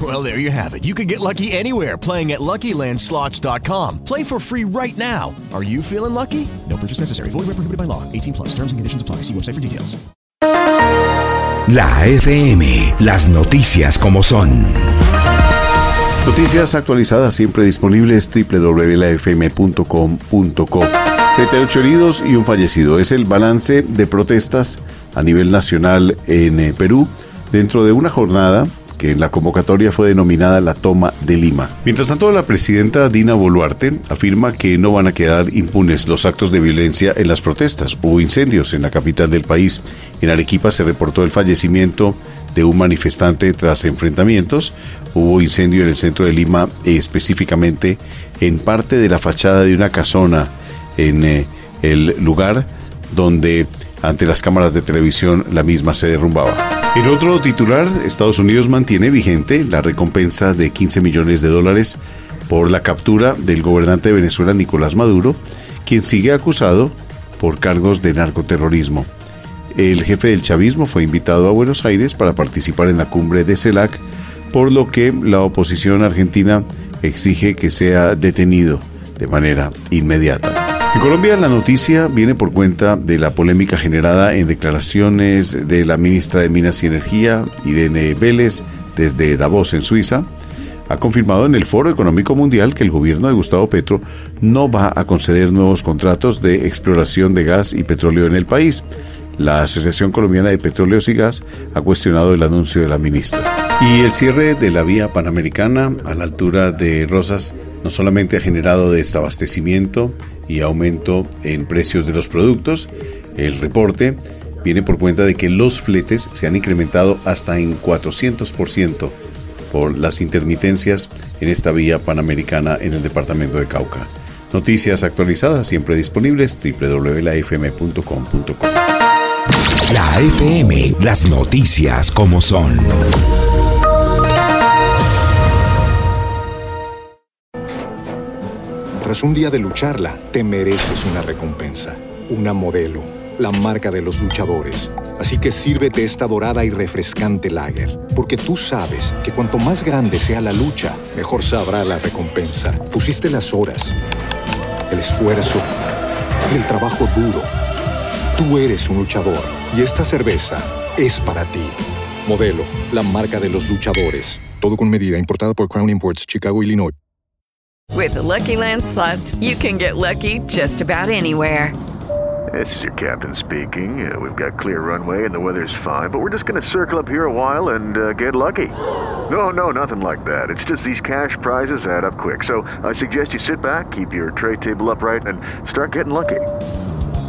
Well, there you have it. You can get lucky anywhere playing at LuckyLandSlots.com. Play for free right now. Are you feeling lucky? No purchase necessary. Void where prohibited by law. 18 plus. Terms and conditions apply. See website for details. La FM, las noticias como son. Noticias actualizadas siempre disponibles www.lafm.com.co. 38 heridos y un fallecido. Es el balance de protestas a nivel nacional en eh, Perú dentro de una jornada que en la convocatoria fue denominada la toma de Lima. Mientras tanto, la presidenta Dina Boluarte afirma que no van a quedar impunes los actos de violencia en las protestas. Hubo incendios en la capital del país. En Arequipa se reportó el fallecimiento de un manifestante tras enfrentamientos. Hubo incendio en el centro de Lima, específicamente en parte de la fachada de una casona en eh, el lugar donde ante las cámaras de televisión la misma se derrumbaba. En otro titular, Estados Unidos mantiene vigente la recompensa de 15 millones de dólares por la captura del gobernante de Venezuela Nicolás Maduro, quien sigue acusado por cargos de narcoterrorismo. El jefe del chavismo fue invitado a Buenos Aires para participar en la cumbre de CELAC, por lo que la oposición argentina exige que sea detenido de manera inmediata. En Colombia la noticia viene por cuenta de la polémica generada en declaraciones de la ministra de Minas y Energía, Irene Vélez, desde Davos, en Suiza. Ha confirmado en el Foro Económico Mundial que el gobierno de Gustavo Petro no va a conceder nuevos contratos de exploración de gas y petróleo en el país. La Asociación Colombiana de Petróleos y Gas ha cuestionado el anuncio de la ministra. Y el cierre de la vía panamericana a la altura de Rosas no solamente ha generado desabastecimiento y aumento en precios de los productos, el reporte viene por cuenta de que los fletes se han incrementado hasta en 400% por las intermitencias en esta vía panamericana en el departamento de Cauca. Noticias actualizadas siempre disponibles www.lafm.com.co. La FM, las noticias como son. Tras un día de lucharla, te mereces una recompensa, una modelo, la marca de los luchadores. Así que sírvete esta dorada y refrescante lager, porque tú sabes que cuanto más grande sea la lucha, mejor sabrá la recompensa. Pusiste las horas, el esfuerzo, el trabajo duro. Tú eres un luchador y esta cerveza es para ti. Modelo, la marca de los luchadores. Todo con medida, importada por Crown Imports, Chicago, Illinois. With the Lucky Land slots, you can get lucky just about anywhere. This is your captain speaking. Uh, we've got clear runway and the weather's fine, but we're just going to circle up here a while and uh, get lucky. No, no, nothing like that. It's just these cash prizes add up quick. So I suggest you sit back, keep your tray table upright, and start getting lucky.